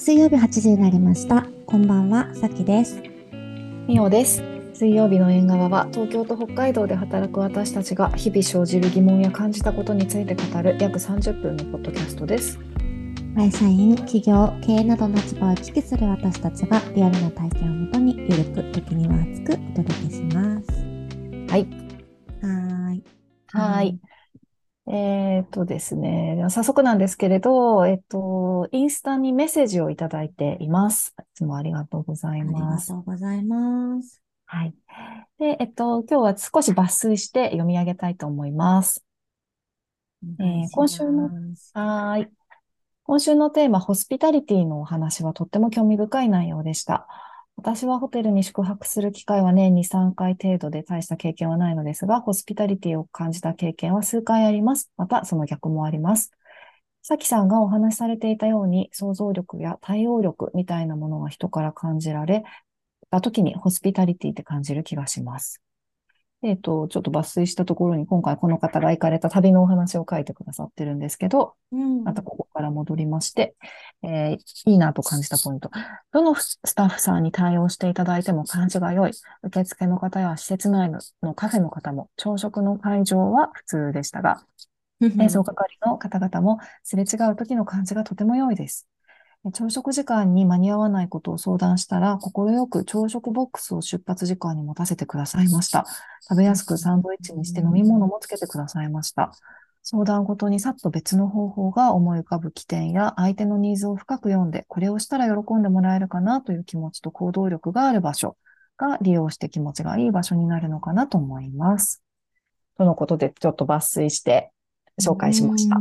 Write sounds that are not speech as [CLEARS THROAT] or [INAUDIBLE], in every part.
水曜日8時になりました。こんばんは、さきです。みおです。水曜日の縁側は東京と北海道で働く私たちが日々生じる疑問や感じたことについて語る約30分のポッドキャストです。会社員、企業、経営などの立場を行き来する私たちがリアルな体験をもとにゆるく、時には熱くお届けします。はい。はーい。はい。えーっとですね、早速なんですけれど、えっと、インスタにメッセージをいただいています。いつもありがとうございあります。がとうございます。はい。で、えっと、今日は少し抜粋して読み上げたいと思います。お願いし今週のますはーい。今週のテーマ、ホスピタリティのお話はとっても興味深い内容でした。私はホテルに宿泊する機会は年に3回程度で大した経験はないのですが、ホスピタリティを感じた経験は数回あります。また、その逆もあります。さきさんがお話しされていたように、想像力や対応力みたいなものが人から感じられた時にホスピタリティって感じる気がします。えっと、ちょっと抜粋したところに今回この方が行かれた旅のお話を書いてくださってるんですけど、うん。またここから戻りまして、えーいいなと感じたポイント。どのスタッフさんに対応していただいても感じが良い。受付の方や施設内ののカフェの方も朝食の会場は普通でしたが、[LAUGHS] 清掃係の方々もすれ違う時の感じがとても良いです。朝食時間に間に合わないことを相談したら、快く朝食ボックスを出発時間に持たせてくださいました。食べやすくサンドイッチにして飲み物もつけてくださいました。相談ごとにさっと別の方法が思い浮かぶ起点や相手のニーズを深く読んで、これをしたら喜んでもらえるかなという気持ちと行動力がある場所が利用して気持ちがいい場所になるのかなと思います。とのことでちょっと抜粋して紹介しました。あ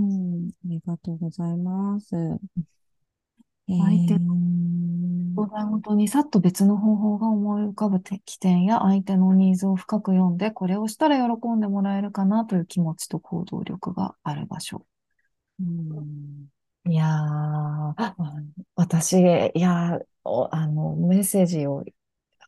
りがとうございます。え相手ー。相談ごとにさっと別の方法が思い浮かぶ起点や相手のニーズを深く読んで、これをしたら喜んでもらえるかなという気持ちと行動力がある場所。うん。いやー、私、いやあの、メッセージを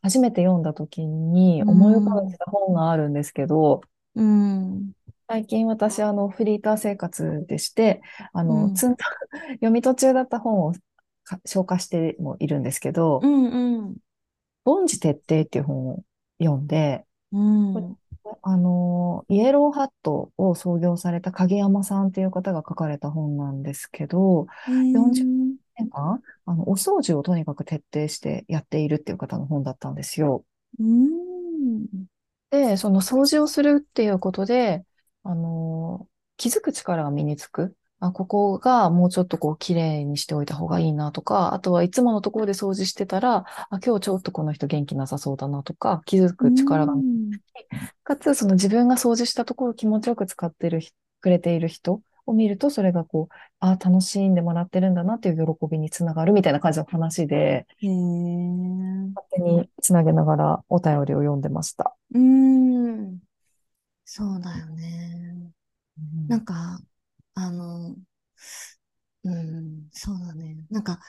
初めて読んだ時に思い浮かべてた本があるんですけど、うん。最近私、あの、フリーター生活でして、あうの、ん。積んだ、[LAUGHS] 読み途中だった本をか消化してもいるんですけど、うんうん。凡事徹底っていう本を読んで、うん。あの、イエローハットを創業された影山さんっていう方が書かれた本なんですけど、40年間、あの、お掃除をとにかく徹底してやっているっていう方の本だったんですよ。うん。で、その掃除をするっていうことで、あの、気づく力が身につく。あ、ここがもうちょっとこう綺麗にしておいた方がいいなとか、あとはいつものところで掃除してたら、あ、今日ちょっとこの人元気なさそうだなとか、気づく力がかつ、その自分が掃除したところを気持ちよく使ってるひ、くれている人を見ると、それがこう、あ、楽しんでもらってるんだなっていう喜びにつながるみたいな感じの話で、勝手につなげながらお便りを読んでました。うん。そうだよね。なんか、あの、うん、そうだね。なんか、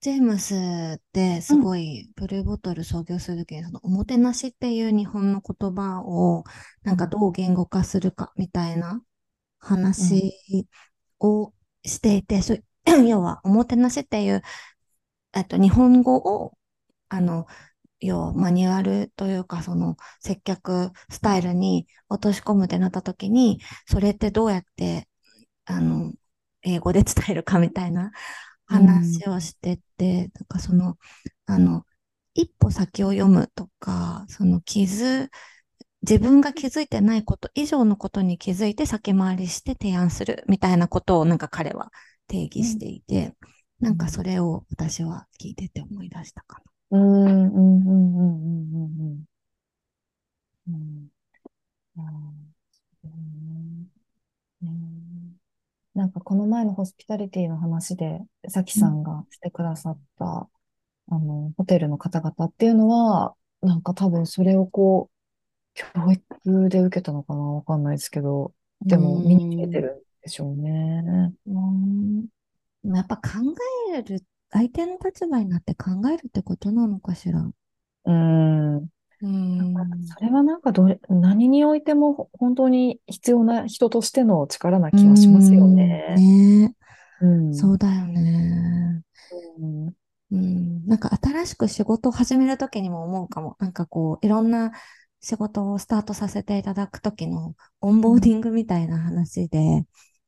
ジェームスってすごいブルーボトル創業するときに、そのおもてなしっていう日本の言葉をなんかどう言語化するかみたいな話をしていて、そう [CLEARS THROAT] 要はおもてなしっていう、えっと、日本語を、あの、要はマニュアルというか、その接客スタイルに落とし込むってなったときに、それってどうやって、あの、英語で伝えるかみたいな話をしてて、なんかその、あの、一歩先を読むとか、その気づ、自分が気づいてないこと以上のことに気づいて先回りして提案するみたいなことをなんか彼は定義していて、なんかそれを私は聞いてて思い出したかうん、うん、うん、うん、うん、うん。うん。あーそうねねなんかこの前のホスピタリティの話で、さきさんがしてくださった、あの、ホテルの方々っていうのは、なんか多分それをこう、教育で受けたのかなわかんないですけど、な。でも身につけてるんでしょうね。うん。やっぱ考える、相手の立場になって考えるってことなのかしら。うん。うん。それはなんかどれ、何においてもほ本当に必要な人としての力な気はしますよね。うんねうん。そうだよね。うんなんか新しく仕事を始めるときにも思うかも。なんかこう、いろんな仕事をスタートさせていただくときのオンボーディングみたいな話で、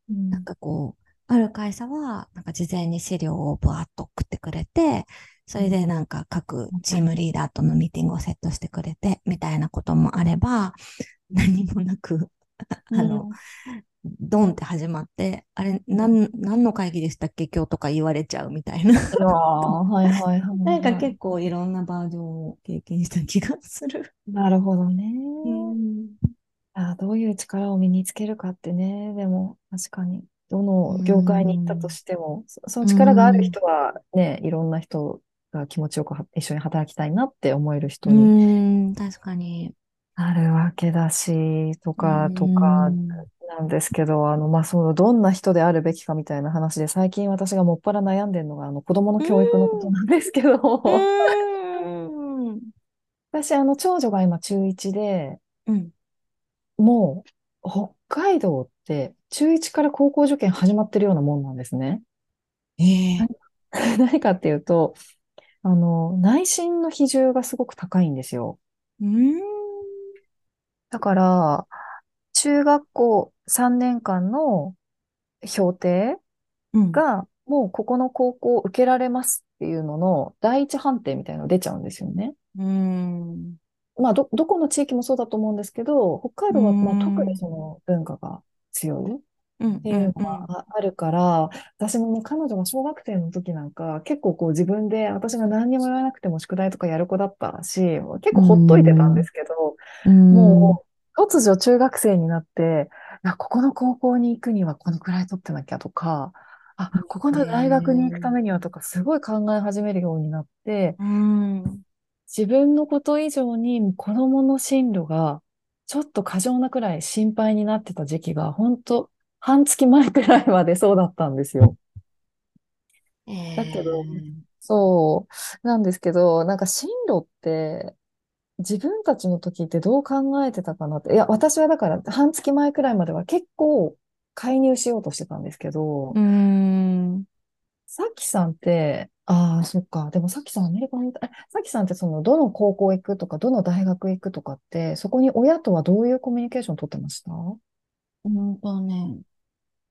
うん、なんかこう、ある会社は、なんか事前に資料をバーッと送ってくれて、それでなんか各チームリーダーとのミーティングをセットしてくれて、みたいなこともあれば、何もなくあの、ドンって始まって、あれ、何、何の会議でしたっけ？今日とか言われちゃうみたいな。はいはいはい。なんか結構いろんなバージョンを経験した気がする。なるほどね。うん、あどういう力を身につけるかってね、でも確かに。どの業界に行ったとしても、その力がある人はね、いろんな人が気持ちよく一緒に働きたいなって思える人に。確かに。あるわけだし、とか、とか、なんですけど、あの、まあ、その、どんな人であるべきかみたいな話で、最近私がもっぱら悩んでるのが、あの、子供の教育のことなんですけど、私、あの、長女が今中1で、うん、もう、北海道って中1から高校受験始まってるようなもんなんですね。えー、[LAUGHS] 何かっていうと、あの、内心の比重がすごく高いんですよ。うん。だから、中学校3年間の評定が、もうここの高校受けられますっていうのの第一判定みたいなの出ちゃうんですよね。うん。まあ、ど、どこの地域もそうだと思うんですけど、北海道はまあ特にその文化が強いっていうのがあるから、私もね、彼女が小学生の時なんか、結構こう自分で私が何にも言わなくても宿題とかやる子だったし、結構ほっといてたんですけど、もう突如中学生になって、ここの高校に行くにはこのくらい取ってなきゃとか、あ、ここの大学に行くためにはとか、すごい考え始めるようになって、自分のこと以上に子供の進路がちょっと過剰なくらい心配になってた時期が、本当半月前くらいまでそうだったんですよ。えー、だけど、そう、なんですけど、なんか進路って、自分たちの時ってどう考えてたかなって。いや、私はだから半月前くらいまでは結構介入しようとしてたんですけど、うん。さきさんって、ああ、そっか。でもさきさんアメリカにいた、さきさんってその、どの高校行くとか、どの大学行くとかって、そこに親とはどういうコミュニケーション取ってました？うんとね、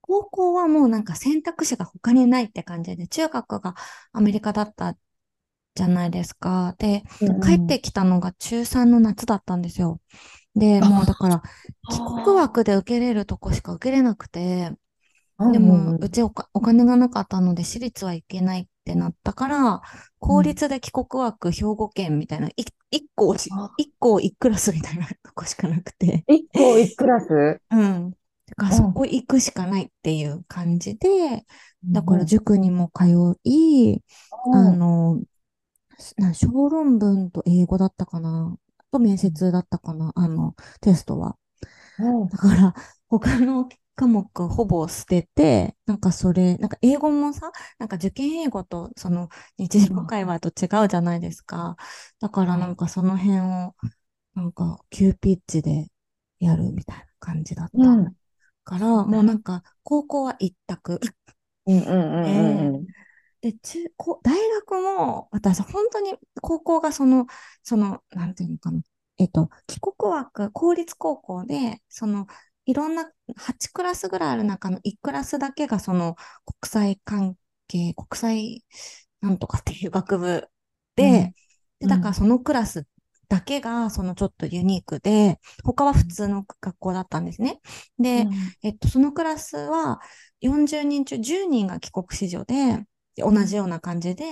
高校はもうなんか選択肢が他にないって感じで、中学がアメリカだったじゃないですか。で、うん、帰ってきたのが中3の夏だったんですよ。で、もうだから、帰国枠で受けれるとこしか受けれなくて、でも、うちお金がなかったので、私立は行けないってなったから、公立で帰国枠、兵庫県みたいな、一個、一個一クラスみたいなとこしかなくて。一個一クラス？うん。だからそこ行くしかないっていう感じで、だから塾にも通い、あの、小論文と英語だったかなと面接だったかなあの、テストは。だから、他の科目ほぼ捨てて、なんかそれ、なんか英語もさ、なんか受験英語とその日常会話と違うじゃないですか。だからなんかその辺を、なんか急ピッチでやるみたいな感じだった。うん、から、もうなんか高校は一択。うんうんうんうん、で、中、大学も、私、本当に高校がその、その、なんていうのかな。えっと、帰国枠、公立高校で、その、いろんな8クラスぐらいある中の1クラスだけがその国際関係、国際なんとかっていう学部で、うん、で、だからそのクラスだけがそのちょっとユニークで、他は普通の学校だったんですね。で、うん、えっと、そのクラスは40人中10人が帰国子女で、同じような感じで、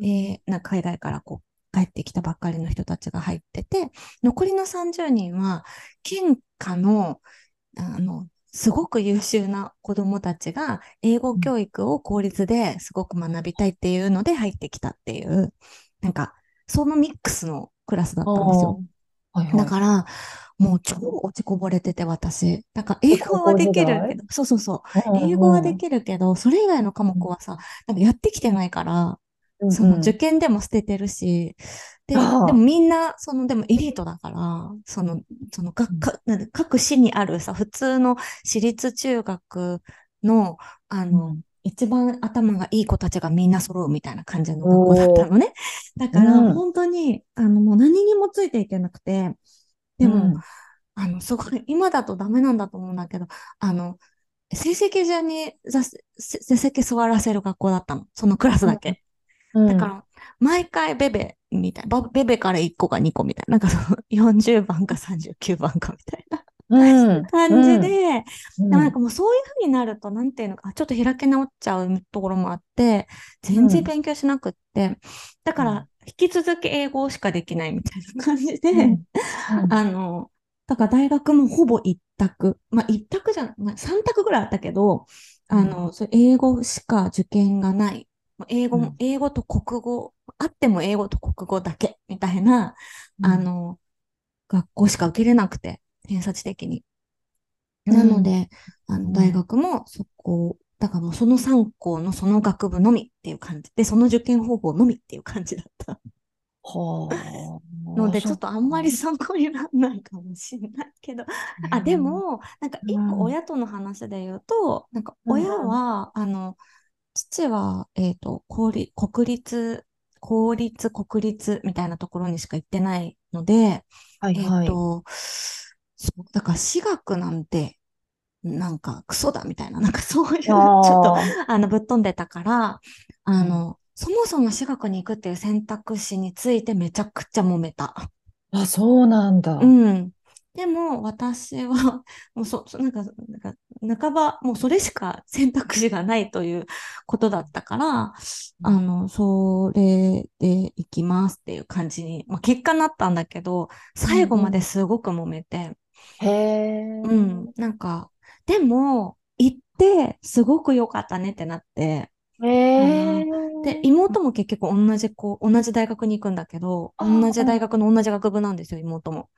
えー、な海外からこう帰ってきたばっかりの人たちが入ってて、残りの30人は、県下のあの、すごく優秀な子供たちが英語教育を公立ですごく学びたいっていうので入ってきたっていう、なんか、そのミックスのクラスだったんですよ。はいはい、だから、もう超落ちこぼれてて、私。なんか、英語はできるけど、そうそうそう。英語はできるけど、それ以外の科目はさ、なんかやってきてないから、その受験でも捨ててるし、ででもみんな、その、でもエリートだから、その、その、か各市にあるさ、普通の私立中学の、あの、一番頭がいい子たちがみんな揃うみたいな感じの学校だったのね。だから、本当に、あの、もう何にもついていけなくて、でも、うん、あの、すごい、今だとダメなんだと思うんだけど、あの、成績順に座席座らせる学校だったの。そのクラスだけ。うん、だから、毎回ベベみたいな、ベベから1個か2個みたいな、なんかその40番か39番かみたいな。感じで、うん、なんかもうそういう風になると、なんていうのか、ちょっと開け直っちゃうところもあって、全然勉強しなくって、だから引き続き英語しかできないみたいな感じで、あの、だから大学もほぼ一択。まあ一択じゃん、まあ三択ぐらいあったけど、あの、それ英語しか受験がない。英語も、英語と国語、あっても英語と国語だけ、みたいな、あの、学校しか受けれなくて。偏差値的に。なので、うん、あの大学もそこ、だからもうその3校のその学部のみっていう感じ。で、その受験方法のみっていう感じだった。はあ。ので、ちょっとあんまり参考にならないかもしれないけど、あ、でも、なんか一個親との話で言うと、なんか親は、あの、父は、えっ、ー、と、公立、国立、公立、国立みたいなところにしか行ってないので、はいはい、えっ、ー、と、だから私学なんて、なんかクソだみたいな、なんかそういう、ちょっと、あの、ぶっ飛んでたから、あの、うん、そもそも私学に行くっていう選択肢についてめちゃくちゃ揉めた。あ、そうなんだ。うん。でも、私は、[LAUGHS] もうそ、なんか、なんか、半ば、もうそれしか選択肢がないということだったから、あの、それで行きますっていう感じに、まあ、結果になったんだけど、最後まですごく揉めて、へえ。うん。なんか、でも、行って、すごく良かったねってなって、へえ。で、妹も結局同じ子、同じ大学に行くんだけど、同じ大学の同じ学部なんですよ、妹も。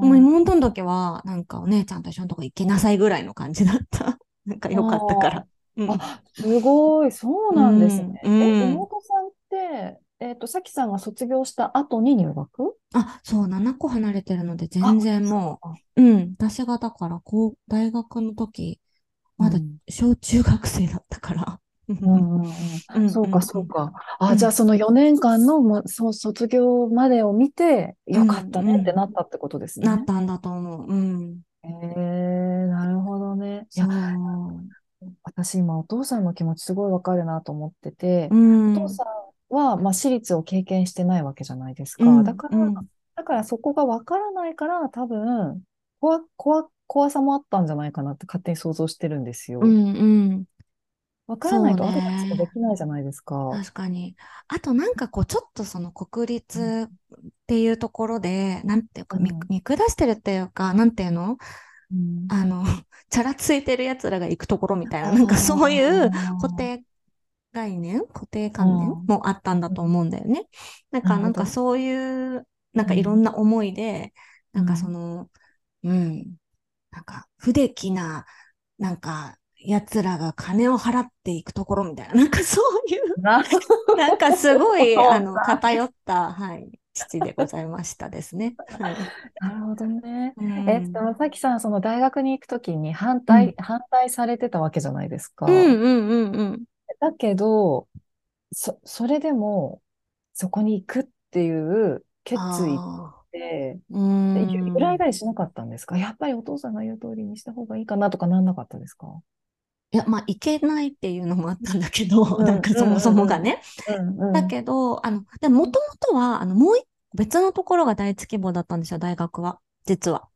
でも妹の時は、なんかお姉ちゃんと一緒のとこ行きなさいぐらいの感じだった。[LAUGHS] なんか良かったから。うん、あ、すごい、そうなんですね。うん、え、妹さんって、えっ、ー、と、さきさんが卒業した後に入学？あ、そう、7個離れてるので、全然もう、うん、私がだから、こう、大学の時、まだ小中学生だったから。うんうん [LAUGHS] そうか、そうか。あ、じゃあその4年間の、ま、そ卒業までを見て、よかったねってなったってことですね。なったんだと思う。うん。えー、なるほどね。いや、私今お父さんの気持ちすごいわかるなと思ってて、お父さんは、まあ、私立を経験してないわけじゃないですか。うん、だから、うん、だからそこがわからないから、多分、怖、怖、怖さもあったんじゃないかなって勝手に想像してるんですよ。うんうん。わからないとアドバイスができないじゃないですか。確かに。あとなんかこう、ちょっとその国立っていうところで、なんていうか、見、見下してるっていうか、なんていうの？うん、あの、[LAUGHS] チャラついてる奴らが行くところみたいな、なんかそういう固定概念固定観念もあったんだと思うんだよね。なんか、なんかそういう、なんかいろんな思いで、なんかその、うん、なんか不出来な、なんか、奴らが金を払っていくところみたいな、なんかそういう、なんかすごい、あの、偏った、はい、父でございましたですね。はい、なるほどね。え、でもさきさん、その大学に行くときに反対、うん、反対されてたわけじゃないですか。うんうんうんうん。だけど、そ、それでも、そこに行くっていう決意って、揺らいだりしなかったんですか？やっぱりお父さんが言う通りにした方がいいかなとかなんなかったですか？いや、まあ、いけないっていうのもあったんだけど、うん、[LAUGHS] なんかそもそもがね。うんうん、だけど、あの、でもともとは、あの、もう別のところが第一希望だったんですよ、大学は。実は。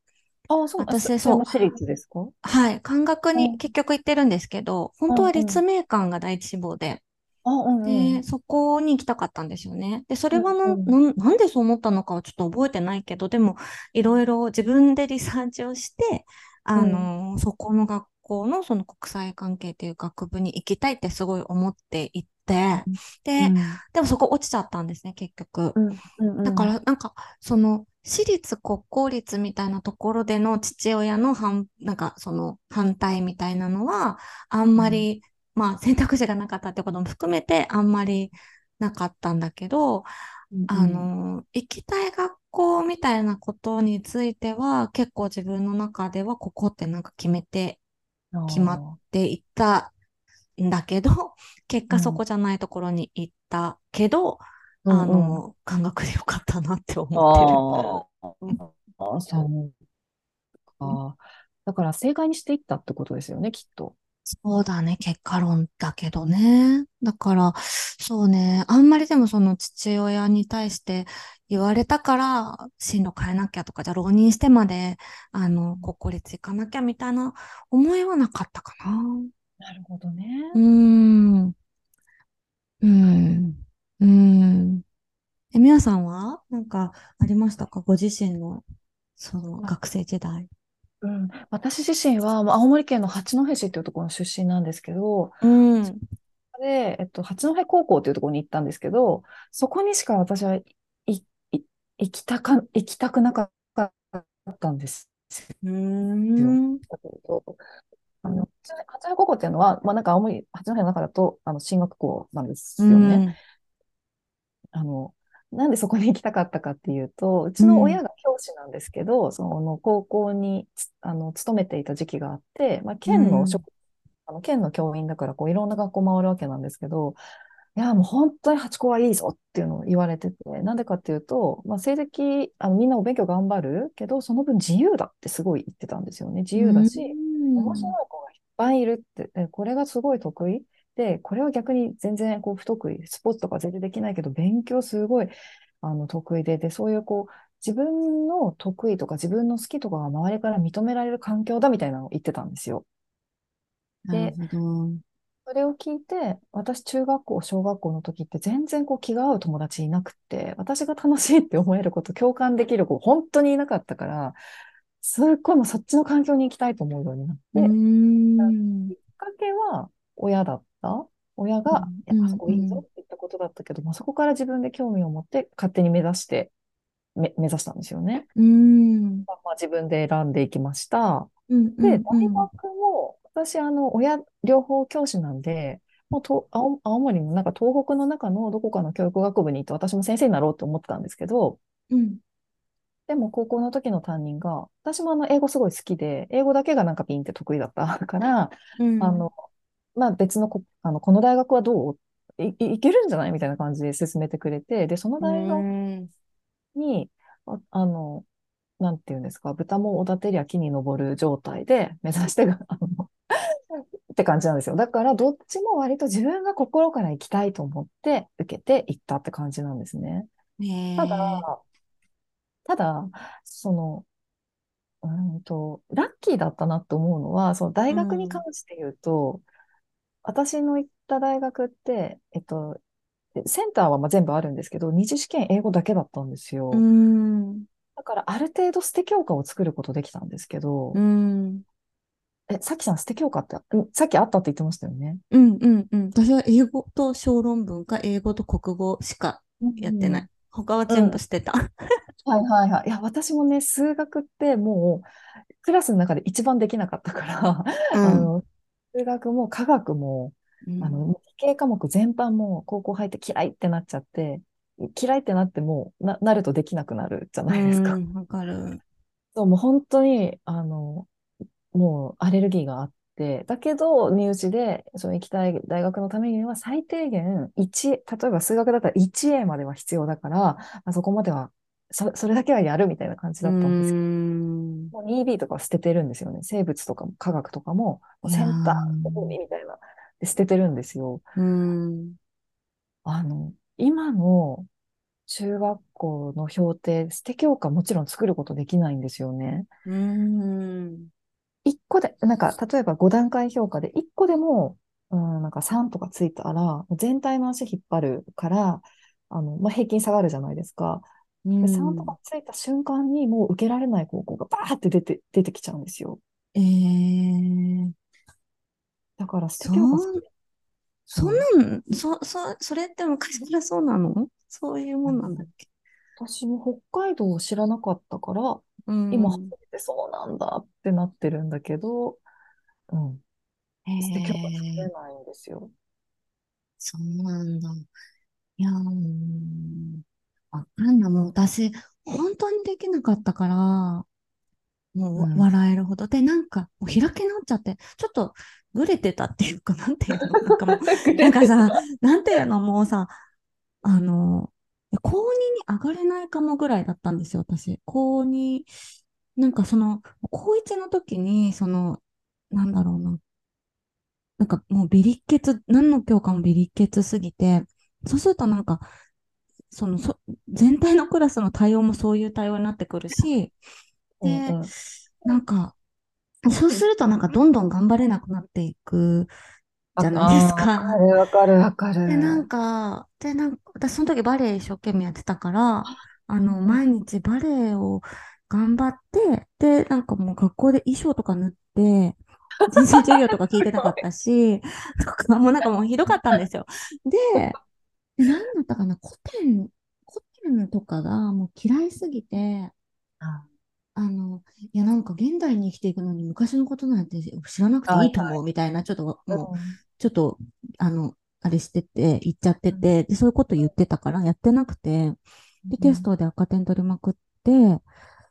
ああ、そう私、そう。私立ですか？はい。漢学に結局行ってるんですけど、本当は立命館が第一志望で、で、そこに行きたかったんですよね。で、それはな、うんうん、なんでそう思ったのかはちょっと覚えてないけど、でも、いろいろ自分でリサーチをして、あの、うん、そこの学校のその国際関係っていう学部に行きたいってすごい思っていて、で、うん、でもそこ落ちちゃったんですね、結局。だから、なんか、その、私立国公立みたいなところでの父親の反、なんかその反対みたいなのは、あんまり、うん、まあ選択肢がなかったってことも含めてあんまりなかったんだけど、うん、あの、行きたい学校みたいなことについては結構自分の中ではここってなんか決めて、決まっていったんだけど、結果そこじゃないところに行ったけど、うんあの、感覚でよかったなって思ってる。ああ、そうか。だから正解にしていったってことですよね、きっと。そうだね、結果論だけどね。だから、そうね、あんまりでもその父親に対して言われたから、進路変えなきゃとか、じゃあ浪人してまで、あの、国公立行かなきゃみたいな思いはなかったかな。なるほどね。うーん。うーん。うーん。え、みやさんはなんかありましたか？ご自身の、その学生時代。うん、私自身は、まあ青森県の八戸市っていうところの出身なんですけど、うん。で、えっと、八戸高校っていうところに行ったんですけど、そこにしか私はい、い、行きたか、行きたくなかったんですうーん。だけど、あの、八戸高校っていうのは、まあなんか青森、八戸の中だと、あの、進学校なんですよね。あの、なんでそこに行きたかったかっていうと、うちの親が教師なんですけど、その高校にあの勤めていた時期があって、まあ、県の職、あの県の教員だからこういろんな学校回るわけなんですけど、いや、もう本当に八校はいいぞっていうのを言われてて、なんでかっていうと、まあ、成績、あのみんなお勉強頑張るけど、その分自由だってすごい言ってたんですよね。自由だし、面白い子がいっぱいいるって、これがすごい得意。で、これは逆に全然こう不得意、スポーツとか全然できないけど、勉強すごいあの得意で、で、そういうこう、自分の得意とか自分の好きとかが周りから認められる環境だみたいなのを言ってたんですよ。で、それを聞いて、私中学校、小学校の時って全然こう気が合う友達いなくって、私が楽しいって思えること、共感できる子本当にいなかったから、すっごいもうそっちの環境に行きたいと思うようになって、きっかけは親だった。親が、うん、あそこいいぞって言ったことだったけど、まあ、そこから自分で興味を持って勝手に目指して、め目指したんですよね。うんまあ、自分で選んでいきました。うんで、大学も、私、あの、親、両方教師なんで、もうと青青森のなんか東北の中のどこかの教育学部に行って私も先生になろうと思ってたんですけど、うん、でも高校の時の担任が、私もあの英語すごい好きで、英語だけがなんかピンって得意だったから、うん、あの、まあ別のこ、あの、この大学はどう？いいけるんじゃない？みたいな感じで進めてくれて、で、その大学に、ああの、なんていうんですか、豚もおだてりゃ木に登る状態で目指して、[LAUGHS] あの、って感じなんですよ。だから、どっちも割と自分が心から行きたいと思って受けて行ったって感じなんですね。ただ、ただ、その、うんと、ラッキーだったなと思うのは、その大学に関して言うと、うん、私の行った大学って、えっと、センターはまあ全部あるんですけど、二次試験英語だけだったんですよ。うん、だから、ある程度捨て教科を作ることできたんですけど、うん、え、さきさん捨て教科って、さっきあったって言ってましたよね？うんうんうん。私は英語と小論文か英語と国語しかやってない。うん、他は全部捨てた。はいはいはい。いや、私もね、数学ってもう、クラスの中で一番できなかったから、うん、あの、数学も科学も、うん、あの、理系科目全般も高校入って嫌いってなっちゃって、嫌いってなってもな、なるとできなくなるじゃないですか。わかる。そう、もう本当に、あの、もうアレルギーがあって、だけど、身内で、その行きたい大学のためには最低限1、例えば数学だったら 1A までは必要だから、まあ、そこまではそ、それだけはやるみたいな感じだったんですけど、もう 2B とか捨ててるんですよね。生物とかも科学とかも、もセンター、みたいな、で捨ててるんですよ。あの、今の中学校の評定、捨て教科もちろん作ることできないんですよね。うん一個で、なんか、例えば5段階評価で、一個でも、うん、なんか3とかついたら、全体の足引っ張るから、あの、まあ、平均下がるじゃないですか。で3とかついた瞬間にもう受けられない高校がバーって出て、出てきちゃうんですよ。えー、だから捨て教科そんなん、そ、そ、それって昔からそうなの？そういうもんなんだっけ？私も北海道を知らなかったから、うん、今初めてそうなんだってなってるんだけど、うん。捨て教科作れないんですよ。そうなんだ。いやー、わかんない。もう私、本当にできなかったから、もううん笑えるほど。で、なんか、もう開け直っちゃって、ちょっとぐれてたっていうか、なんていうの？[LAUGHS] なんかもう、なんかさ、なんていうの？もうさ、あの、高2に上がれないかもぐらいだったんですよ、私。高2、なんかその、高1の時に、その、なんだろうな。なんかもうビリッケツ、何の教科もビリッケツすぎて、そうするとなんか、その、そ、全体のクラスの対応もそういう対応になってくるし、[LAUGHS] で、うんうんなんか、そうするとなんかどんどん頑張れなくなっていくじゃないですか。わかるわかるわかる。で、なんか、で、なんか、私その時バレエ一生懸命やってたから、あの、うん毎日バレエを頑張って、で、なんかもう学校で衣装とか塗って、人生授業とか聞いてなかったし、とか、もうなんかもうひどかったんですよ。で、で何だったかな、古典、古典とかがもう嫌いすぎて、あ。あの、いやなんか現代に生きていくのに昔のことなんて知らなくていい。と思うみたいな、ちょっともう、ちょっと、あの、あれしてて、言っちゃってて、で、そういうこと言ってたから、やってなくて、で、テストで赤点取りまくって、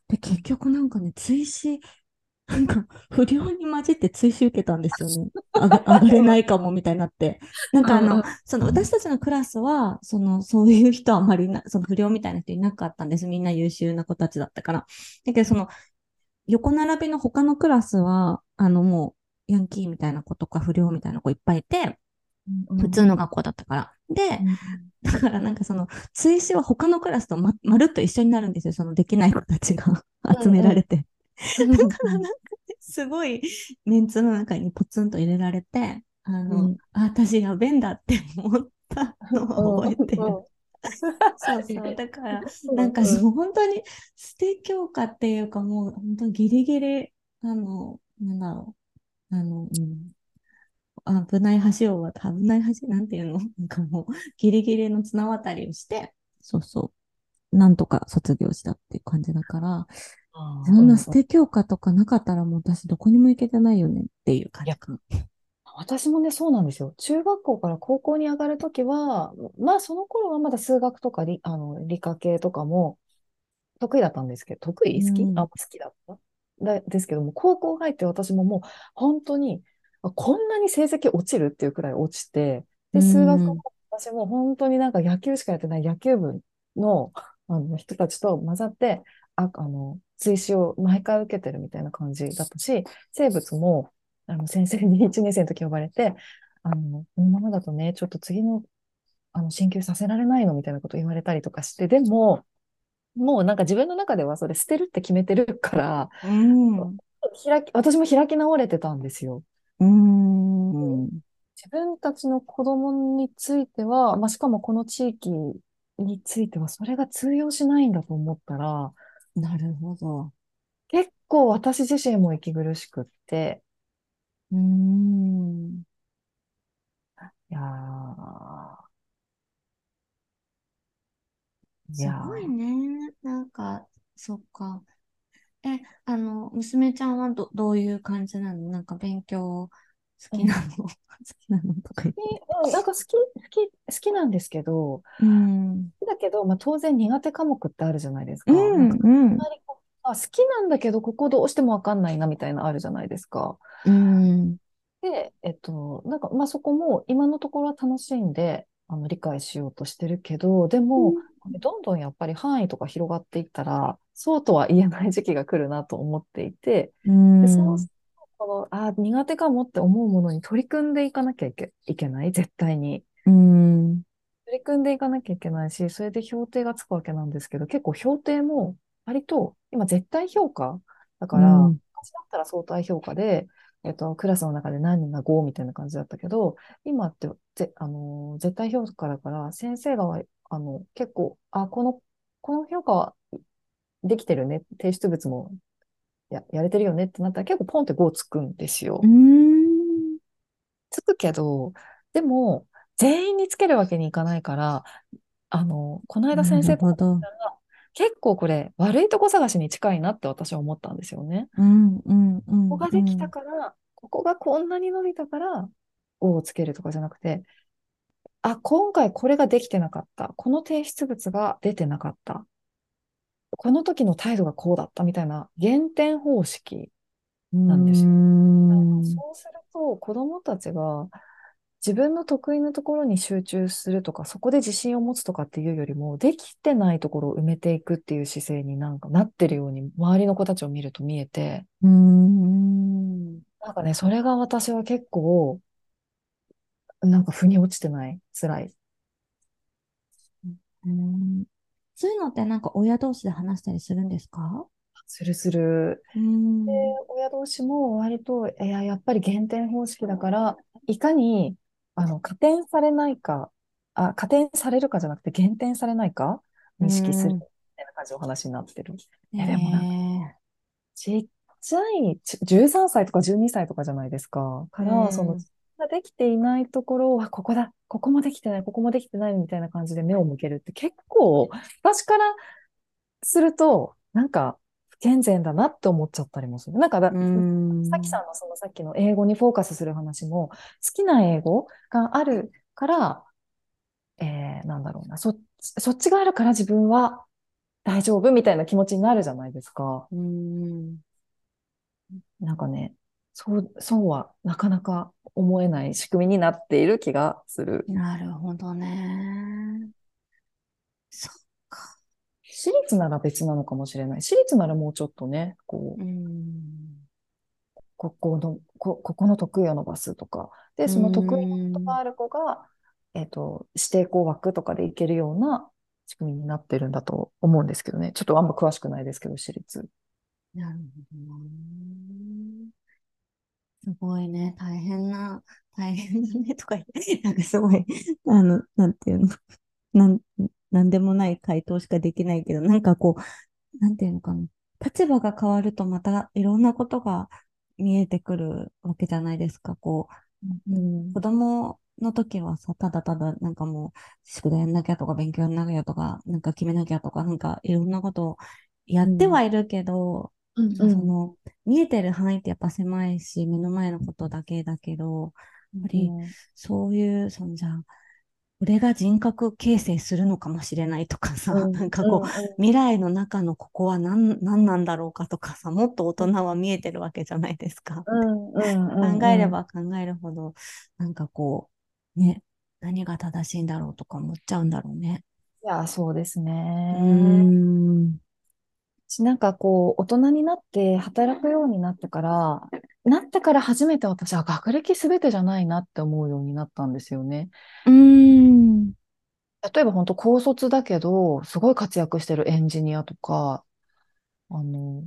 で、結局なんかね、追試、なんか、不良に混じって追試受けたんですよね。あが、上がれないかも、みたいになって。なんかあのその、私たちのクラスは、その、そういう人はあまりな、[LAUGHS] その不良みたいな人いなかったんです。みんな優秀な子たちだったから。だけど、その、横並びの他のクラスは、あの、もう、ヤンキーみたいな子とか不良みたいな子いっぱいいて、普通の学校だったから。で、だからなんかその、追試は他のクラスとま、まるっと一緒になるんですよ。そのできない子たちが [LAUGHS] 集められて。だからなんかね、すごいメンツの中にポツンと入れられて、あの、うんあ、私やべえんだって思ったのを覚えてる。そうそう。だから、なんかそう、本当に捨て教科っていうかもう、本当にギリギリ、あの、なんだろう。あの、うん。危ない橋を渡、危ない橋なんていうの？なんかもう、ギリギリの綱渡りをして、そうそう。なんとか卒業したっていう感じだから、そんな捨て教科とかなかったらもう私どこにも行けてないよねっていう感じかな。私もね、そうなんですよ。中学校から高校に上がるときは、まあその頃はまだ数学とか理、あの理科系とかも得意だったんですけど、得意好き、うん。あ、好きだった？だですけども、高校入って私ももう本当に、あこんなに成績落ちるっていうくらい落ちて、で、数学うんも私も本当になんか野球しかやってない野球部の、あの人たちと混ざって、あ、あの、追試を毎回受けてるみたいな感じだったし、生物も、あの、先生に [LAUGHS] 1年生の時呼ばれて、あの、このままだとね、ちょっと次の、あの、進級させられないのみたいなこと言われたりとかして、でも、もうなんか自分の中ではそれ捨てるって決めてるから、うん。開き、私も開き直れてたんですよ。うん。自分たちの子供については、まあ、しかもこの地域については、それが通用しないんだと思ったら、なるほど。結構私自身も息苦しくって、うん。いやー、いすごいね。なんか、そっか。え、あの、娘ちゃんはど、どういう感じなの？なんか勉強好きなの？[LAUGHS] 好きなのとか言って。うんなんか好き、好き、好きなんですけど、うん。だけど、まあ、当然苦手科目ってあるじゃないですか。うん、なん。あ、好きなんだけど、ここどうしてもわかんないなみたいなのあるじゃないですか。うん。で、えっと、なんか、まあ、そこも今のところは楽しんで、あの、理解しようとしてるけど、でも、どんどんやっぱり範囲とか広がっていったら、そうとは言えない時期が来るなと思っていて、うん。で、そうするとこの、あ、苦手かもって思うものに取り組んでいかなきゃいけ、いけない、絶対に。うん。取り組んでいかなきゃいけないし、それで評定がつくわけなんですけど、結構評定も割と今絶対評価だから、うん昔だったら相対評価で、えっと、クラスの中で何人が5みたいな感じだったけど、今ってぜ、あのー絶対評価だから、先生が、あの、結構、あ、この、この評価はできてるね、提出物もや、やれてるよねってなったら結構ポンって5つくんですよ。うん。つくけど、でも、全員につけるわけにいかないから、あの、この間先生と。結構これ悪いとこ探しに近いなって私は思ったんですよね。うん、うん、うん。ここができたから、ここがこんなに伸びたから5をつけるとかじゃなくて、あ、今回これができてなかった。この提出物が出てなかった。この時の態度がこうだったみたいな減点方式うなんですよ。ん。そうすると子供たちが自分の得意なところに集中するとか、そこで自信を持つとかっていうよりも、できてないところを埋めていくっていう姿勢になんかなってるように、周りの子たちを見ると見えて、うん。なんかね、それが私は結構、なんか腑に落ちてない、辛い。うんそういうのってなんか親同士で話したりするんですか？するする。うん。で、親同士も割と、いや、やっぱり減点方式だから、いかに、あの、加点されないか、あ、加点されるかじゃなくて減点されないかに意識するみたいな感じの話になってる。いやでもなんかねちっちゃい、ち13歳とか12歳とかじゃないですか。から、うんその、ができていないところは、ここだ、ここもできてない、ここもできてないみたいな感じで目を向けるって結構、私からすると、なんか、不健全だなって思っちゃったりもする。なんかだ、うん。さきさんのそのさっきの英語にフォーカスする話も、好きな英語があるから、えー、なんだろうな、そ、そっちがあるから自分は大丈夫みたいな気持ちになるじゃないですか。うん。なんかね、そう、そうはなかなか思えない仕組みになっている気がする。なるほどね。そ。私立なら別なのかもしれない。私立ならもうちょっとね、こう、うん。ここの、こ、ここの得意を伸ばすとか。で、その得意なことがある子が、えっと、指定校枠とかでいけるような仕組みになってるんだと思うんですけどね。ちょっとあんま詳しくないですけど、私立。なるほどな。すごいね、大変な、大変だねとか言って、なんかすごい、あの、なんていうの、なん、なんでもない回答しかできないけど、なんかこう、なんていうのかな。立場が変わるとまたいろんなことが見えてくるわけじゃないですか。こうんう、子供の時はさ、ただただなんかもう、宿題やんなきゃとか、勉強やんなきゃとか、なんか決めなきゃとか、なんかいろんなことをやってはいるけど、うんその、見えてる範囲ってやっぱ狭いし、目の前のことだけだけど、やっぱりそういう、そのじゃあ、俺が人格形成するのかもしれないとかさ、うん [LAUGHS] なんかこう、未来の中のここは何、何なんだろうかとかさ、もっと大人は見えてるわけじゃないですか。うんうんうん考えれば考えるほど、なんかこう、ね、何が正しいんだろうとか思っちゃうんだろうね。いや、そうですね。ん。しなんかこう、大人になって働くようになってから、なってから初めて私は学歴すべてじゃないなって思うようになったんですよね。うーん。例えば本当高卒だけど、すごい活躍してるエンジニアとか、あの、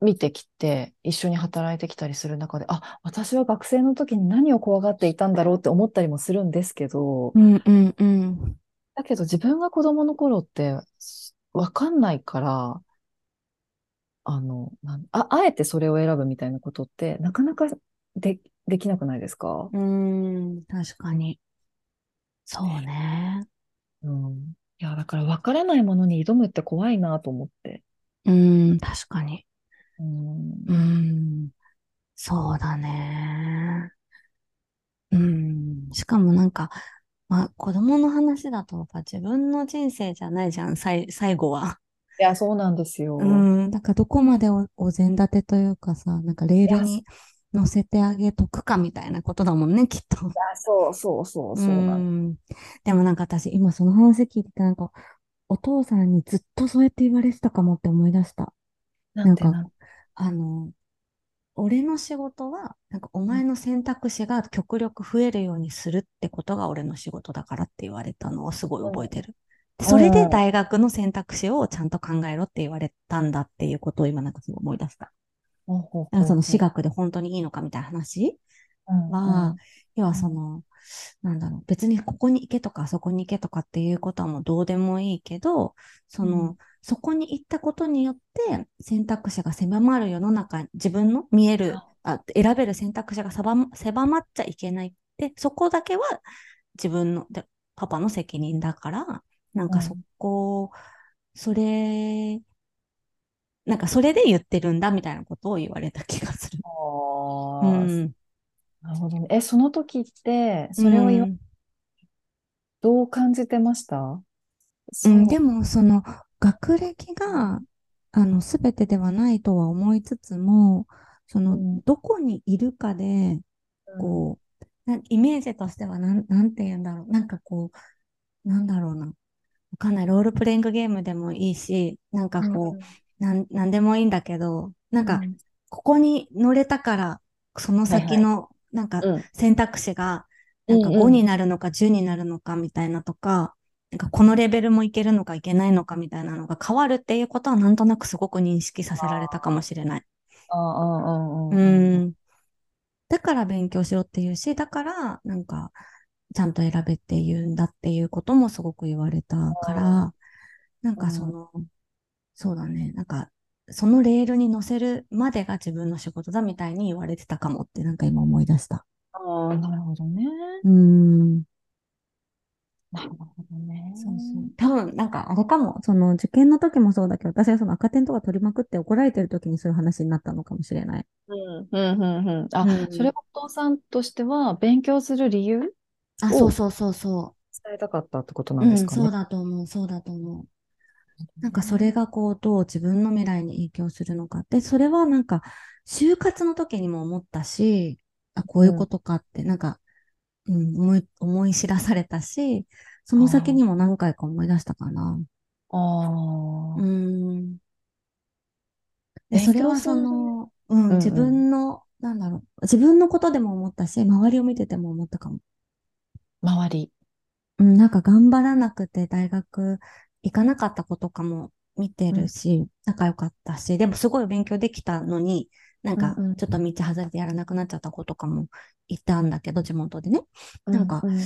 見てきて、一緒に働いてきたりする中で、あ、私は学生の時に何を怖がっていたんだろうって思ったりもするんですけど、うんうんうん。だけど自分が子供の頃ってわかんないから、あの、なんあ、あえてそれを選ぶみたいなことってなかなかで、できなくないですか？うーん、確かに。そうね。うん。いや、だから分からないものに挑むって怖いなと思って。うーん、確かに。うん。うーん、そうだね。うーん、しかもなんか、まあ、子供の話だと、自分の人生じゃないじゃん、最後は。いや、そうなんですよ。うーん、だからどこまでお、お膳立てというかさ、なんかレールに乗せてあげとくかみたいなことだもんね、きっと。いや、そうそうそう、そうなんん。でもなんか私、今その話聞いてて、なんか、お父さんにずっとそうやって言われてたかもって思い出した。なんかなんあの、俺の仕事は、なんかお前の選択肢が極力増えるようにするってことが俺の仕事だからって言われたのをすごい覚えてる。でそれで大学の選択肢をちゃんと考えろって言われたんだっていうことを今なんかすごい思い出した。ほうその私学で本当にいいのかみたいな話うんは、要はその、なんだろう、別にここに行けとかあそこに行けとかっていうことはもうどうでもいいけど、その、うそこに行ったことによって選択肢が狭まる世の中、自分の見える、あ選べる選択肢が狭ま狭まっちゃいけないって、そこだけは自分の、でパパの責任だから、なんかそこ、それ、なんかそれで言ってるんだみたいなことを言われた気がする。うん。なるほどね。え、その時って、それを言わうんどう感じてました？う、んでも、その、学歴が、あの、すべてではないとは思いつつも、その、うんどこにいるかで、こう、なイメージとしてはなん、なんて言うんだろう。なんかこう、なんだろうな。わかんない。ロールプレイングゲームでもいいし、なんかこう、なん、なんでもいいんだけど、なんか、ここに乗れたから、その先の、なんかうん選択肢が、なんかうんうん5になるのか10になるのかみたいなとか、なんかこのレベルもいけるのかいけないのかみたいなのが変わるっていうことはなんとなくすごく認識させられたかもしれない。う。ん。だから勉強しろっていうし、だからなんかちゃんと選べって言うんだっていうこともすごく言われたから、なんかその、そうだね、なんかそのレールに乗せるまでが自分の仕事だみたいに言われてたかもってなんか今思い出した。ああ、なるほどね。うん。なるほどね。そうそう。多分、なんかあれかも、その受験の時もそうだけど、私がその赤点とか取りまくって怒られてる時にそういう話になったのかもしれない。うん、うん、うん、うん。あ、うんそれはお父さんとしては勉強する理由あ、おそうそうそうそ伝えたかったってことう。うん、なんですかね。そうだと思う、そうだと思う。なんかそれがこう、どう自分の未来に影響するのかって、それはなんか、就活の時にも思ったし、あ、こういうことかって、なんか、うん、思い、思い知らされたし、その先にも何回か思い出したかな。ああう、ん。で、勉それはその、うん自分の、なんだろう、自分のことでも思ったし、周りを見てても思ったかも。周り。うん、なんか頑張らなくて大学行かなかった子とかも見てるし、仲良かったし、でもすごい勉強できたのに、なんかうんうん。ちょっと道外れてやらなくなっちゃった子とかもいたんだけど、地元でね。なんかうう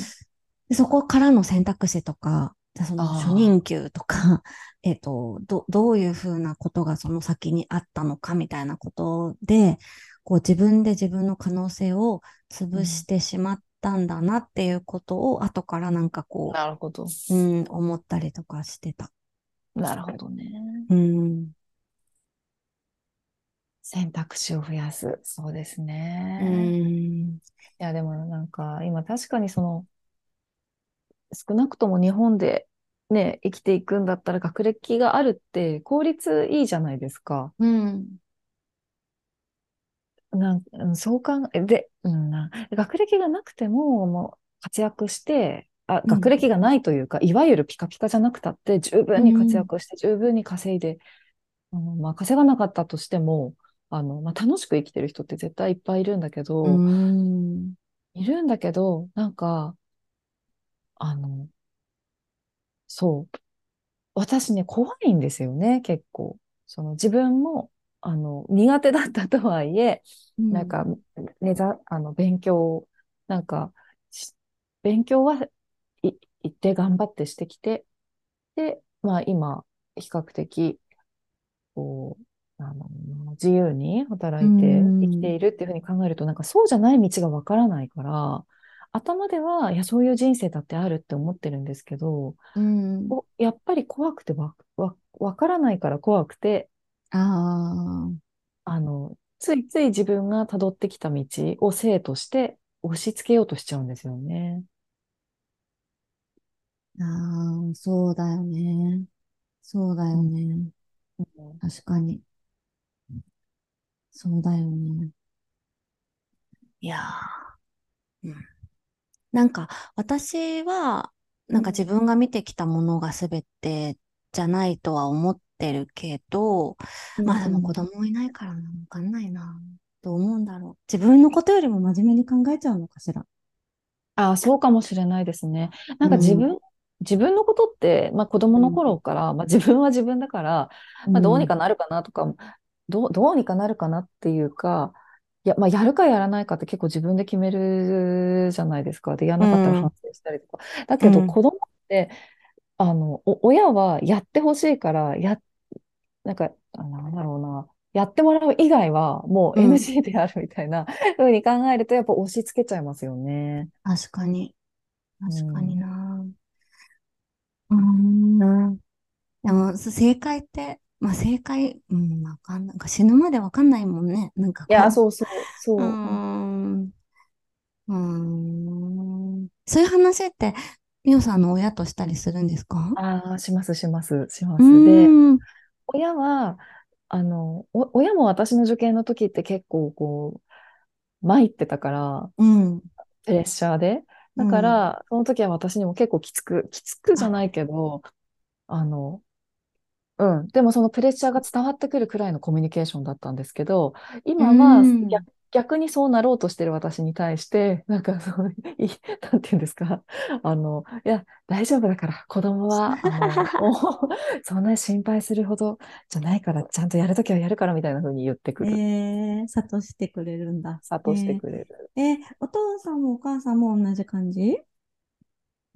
でそこからの選択肢とか、その初任給とか、[LAUGHS] えっと、ど、どういうふうなことがその先にあったのかみたいなことで、こう自分で自分の可能性を潰してしまったんだなっていうことを後からなんかこなるほど。う、うん、思ったりとかしてた。なるほどね。うん。選択肢を増やす。そうですうね。ん。いや、でもなんか、今確かにその、少なくとも日本でね、生きていくんだったら学歴があるって効率いいじゃないですか。うん。なんうんそう考え、で、うんな、学歴がなくても、もう活躍して、あ、うん学歴がないというか、いわゆるピカピカじゃなくたって、十分に活躍して、十分に稼いで、あの、まあ、稼がなかったとしても、あの、まあ、楽しく生きてる人って絶対いっぱいいるんだけど、うん。いるんだけど、なんか、あの、そう。私ね、怖いんですよね、結構。その自分も、あの、苦手だったとはいえ、なんか、ねざ、あの、勉強、なんか、し勉強はい、一定頑張ってしてきて、で、まあ今、比較的、こう、あの、自由に働いてうん生きているっていうふうに考えると、なんかそうじゃない道がわからないから、頭では、いや、そういう人生だってあるって思ってるんですけど、うん。おやっぱり怖くてわ、わ、わからないから怖くて、ああの、ついつい自分が辿ってきた道を生として押し付けようとしちゃうんですよね。あ。ああ、そうだよね。そうだよね。確かに。そうだよね。いやー、うん。なんか、私は、なんか自分が見てきたものが全てじゃないとは思ってるけど、まあでも子供いないからな、わかんないな。どう思うんだろう。自分のことよりも真面目に考えちゃうのかしら。ああ、そうかもしれないですね。なんか自分、自分のことって、まあ子供の頃から、まあ自分は自分だから、まあどうにかなるかなとか、どう、どうにかなるかなっていうか、いや、まあやるかやらないかって結構自分で決めるじゃないですか。で、やらなかったら反省したりとか。だけうんど子供って、あの、お親はやってほしいから、や、なんか、あなんだろうな。やってもらう以外はもううん NG であるみたいな [LAUGHS] 風に考えるとやっぱ押し付けちゃいますよね。確かに。確かにうんな。うーん。でも、そ正解って、まあ正解、うん、わかんない。なんか死ぬまでわかんないもんね。なんかこいや、そうそう、そうう。ーん。うーん。そういう話って、みおさんの親としたりするんですか？ああ、します、します、しまうす。で。親は、あの、お親も私の受験の時って結構こう、参ってたから、うん。プレッシャーで。だかうん。ら、その時は私にも結構きつく、きつくじゃあ、ないけど、あの、うん。でもそのプレッシャーが伝わってくるくらいのコミュニケーションだったんですけど、今はん。逆、逆にそうなろうとしてる私に対して、なんかそう、い、なんていうんですか、あの、いや、大丈夫だから、子供は、あの、そんなに心配するほどじゃないから、ちゃんとやるときはやるからみたいな風に言ってくえる。ー、諭してくれるんだ。え諭してー、くれる。えーお父さんもお母さんも同じ感じ？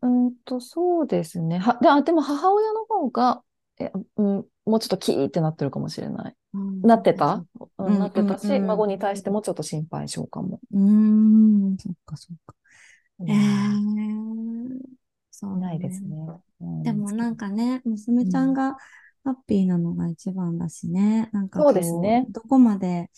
うんと、そうですね。は、で、あ、でも母親の方が、え、うん、もうちょっとキーってなってるかもしれない。なそってた？うん、なうんうんってたし、うん。孫に対してもちょっと心配性かも。うーん、そっか、そっか。えいやー、そうだないですね。でもなんかね、娘うん、ちゃんがハッピーなのが一番だしね。なんかそうですね。どこまで、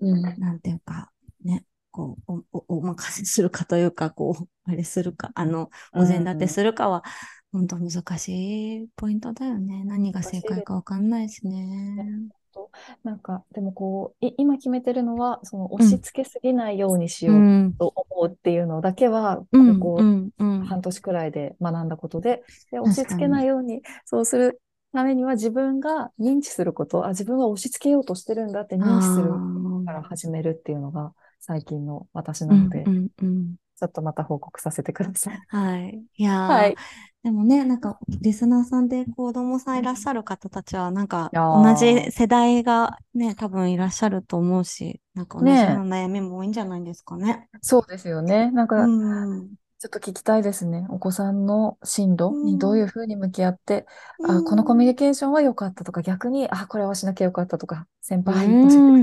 うん。なんていうか、ね、こう、お、お、お任せするかというか、こう、あれするか、あの、うお膳立てすん。るかは、本当難しいポイントだよね。何が正解かわかんないしね。ね。となんか、でもこう、い、今決めてるのは、その押しうん、付けすぎないようにしよううん、と思うっていうのだけは、うん、うここん、うん。半年くらいで学んだことで、で、押し付けな。いように、そうするためには自分が認知すること、あ、自分は押し付けようとしてるんだってあ認知するあ、から始めるっていうのが最近の私うん、うなので、ん、うん。ちょっとまた報告させてください。はい。いやー、はい。でもね、なんか、リスナーさんで子供さんいらっしゃる方たちは、なんか、同じー、世代がね、多分いらっしゃると思うし、なんか同じようねな悩みも多いんじゃないですかね。え、そうですよね。なんうか、ん。ちょっと聞きたいですね。お子さんの進う路にどういん。うふうに向き合って、うあ、このコミュん。ニケーションは良かったとか、逆に、あ、これはしなきゃよかったとか、先う輩教 [LAUGHS] [LAUGHS] えてく。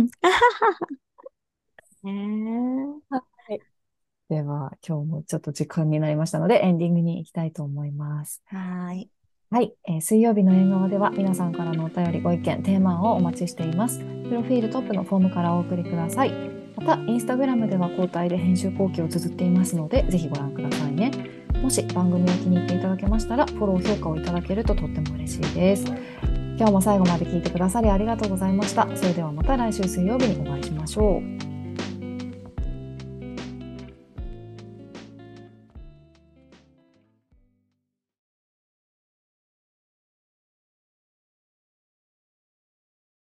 ださい。はい。では、今日もちょっと時間になりましたので、エンディングに行きたいと思います。はーい。はい、えー水曜日の縁側では皆さんからのお便りご意見、テーマをお待ちしています。プロフィールトップのフォームからお送りください。また、インスタグラムでは交代で編集後期を綴っていますので、ぜひご覧くださいね。もし番組を気に入っていただけましたら、フォロー、評価をいただけるととっても嬉しいです。今日も最後まで聞いてくださりありがとうございました。それではまた来週水曜日にお会いしましょう。